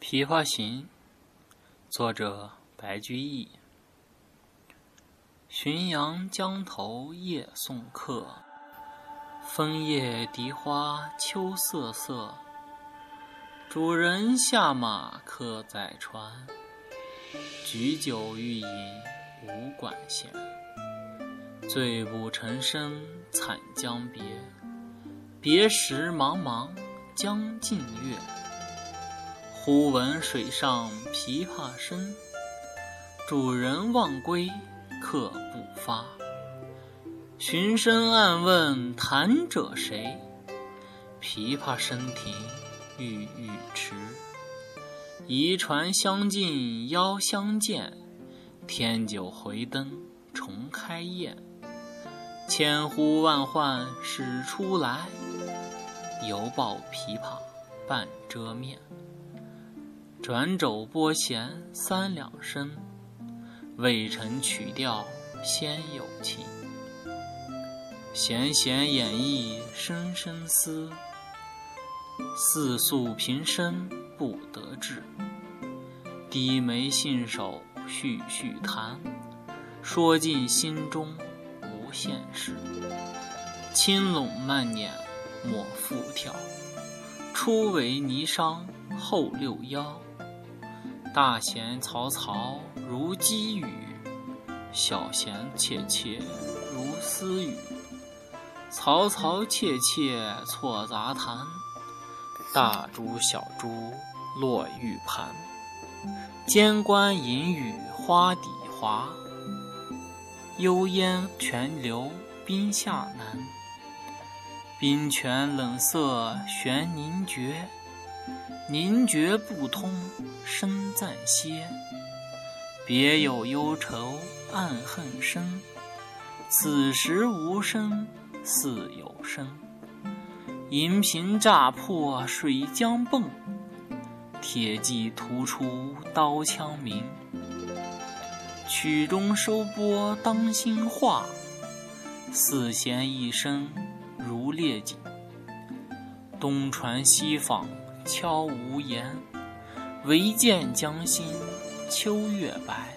《琵琶行》作者白居易。浔阳江头夜送客，枫叶荻花秋瑟瑟。主人下马客在船，举酒欲饮无管弦。醉不成声惨将别，别时茫茫江浸月。忽闻水上琵琶声，主人忘归客不发。寻声暗问弹者谁？琵琶声停欲语迟。移船相近邀相见，添酒回灯重开宴。千呼万唤始出来，犹抱琵琶半遮面。转轴拨弦三两声，未成曲调先有情。弦弦掩抑声声思，似诉平生不得志。低眉信手续续弹，说尽心中无限事。轻拢慢捻抹复挑，初为霓裳后六幺。大弦嘈嘈如积雨，小弦切切如私语。嘈嘈切切错杂弹，大珠小珠落玉盘。间关隐语花底滑，幽烟泉流冰下难。冰泉冷涩悬凝绝。凝绝不通声暂歇，别有忧愁暗恨生。此时无声似有声。银瓶乍破水浆迸，铁骑突出刀枪鸣。曲终收拨当心画，四弦一声如裂锦。东船西舫。悄无言，唯见江心秋月白。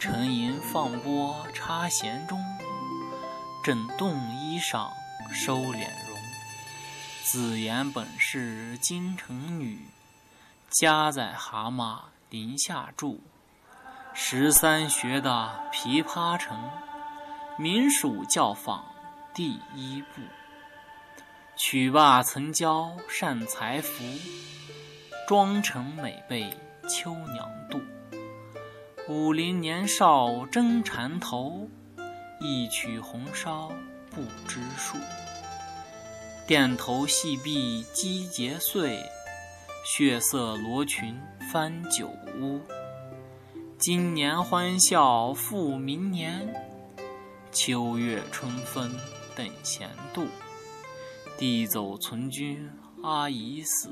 沉吟放拨插弦中，整动衣裳收敛容。自言本是京城女，家在蛤蟆陵下住。十三学的琵琶成，名属教坊第一部。曲罢曾教善才服，妆成每被秋娘妒。五陵年少争缠头，一曲红烧不知数。钿头细篦击节碎，血色罗裙翻酒污。今年欢笑复明年，秋月春风等闲度。弟走从军阿姨死，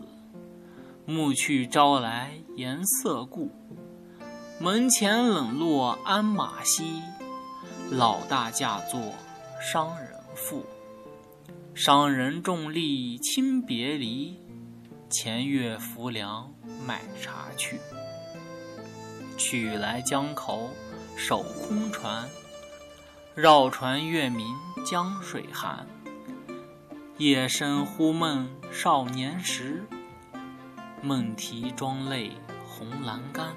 暮去朝来颜色故。门前冷落鞍马稀，老大嫁作商人妇。商人重利轻别离，前月浮梁买茶去。取来江口守空船，绕船月明江水寒。夜深忽梦少年时，梦啼妆泪红阑干。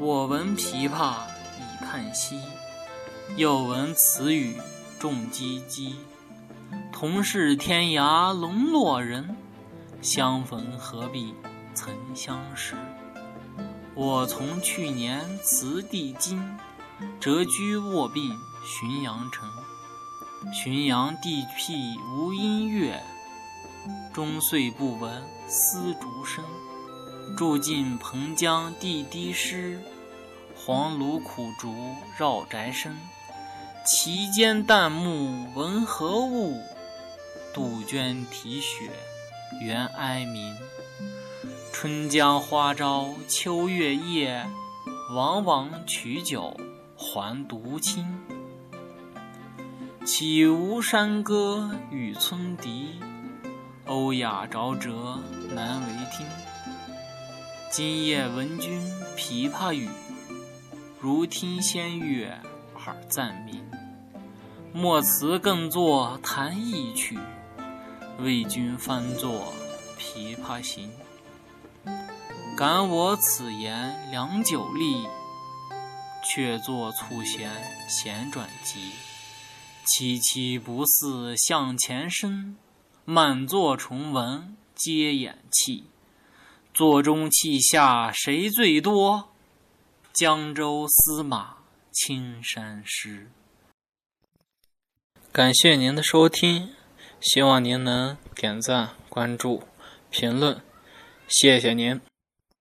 我闻琵琶已叹息，又闻此语重唧唧。同是天涯沦落人，相逢何必曾相识。我从去年辞帝京，谪居卧病浔阳城。浔阳地僻无音乐，终岁不闻丝竹声。住近蓬江地低湿，黄芦苦竹绕宅生。其间旦暮闻何物？杜鹃啼血猿哀鸣。春江花朝秋月夜，往往取酒还独倾。岂无山歌与村笛？欧雅昭折难为听。今夜闻君琵琶语，如听仙乐耳暂明。莫辞更作弹一曲，为君翻作《琵琶行》。感我此言良久立，却作促弦弦转急。凄凄不似向前声，满座重闻皆掩泣。座中泣下谁最多？江州司马青衫湿。感谢您的收听，希望您能点赞、关注、评论，谢谢您。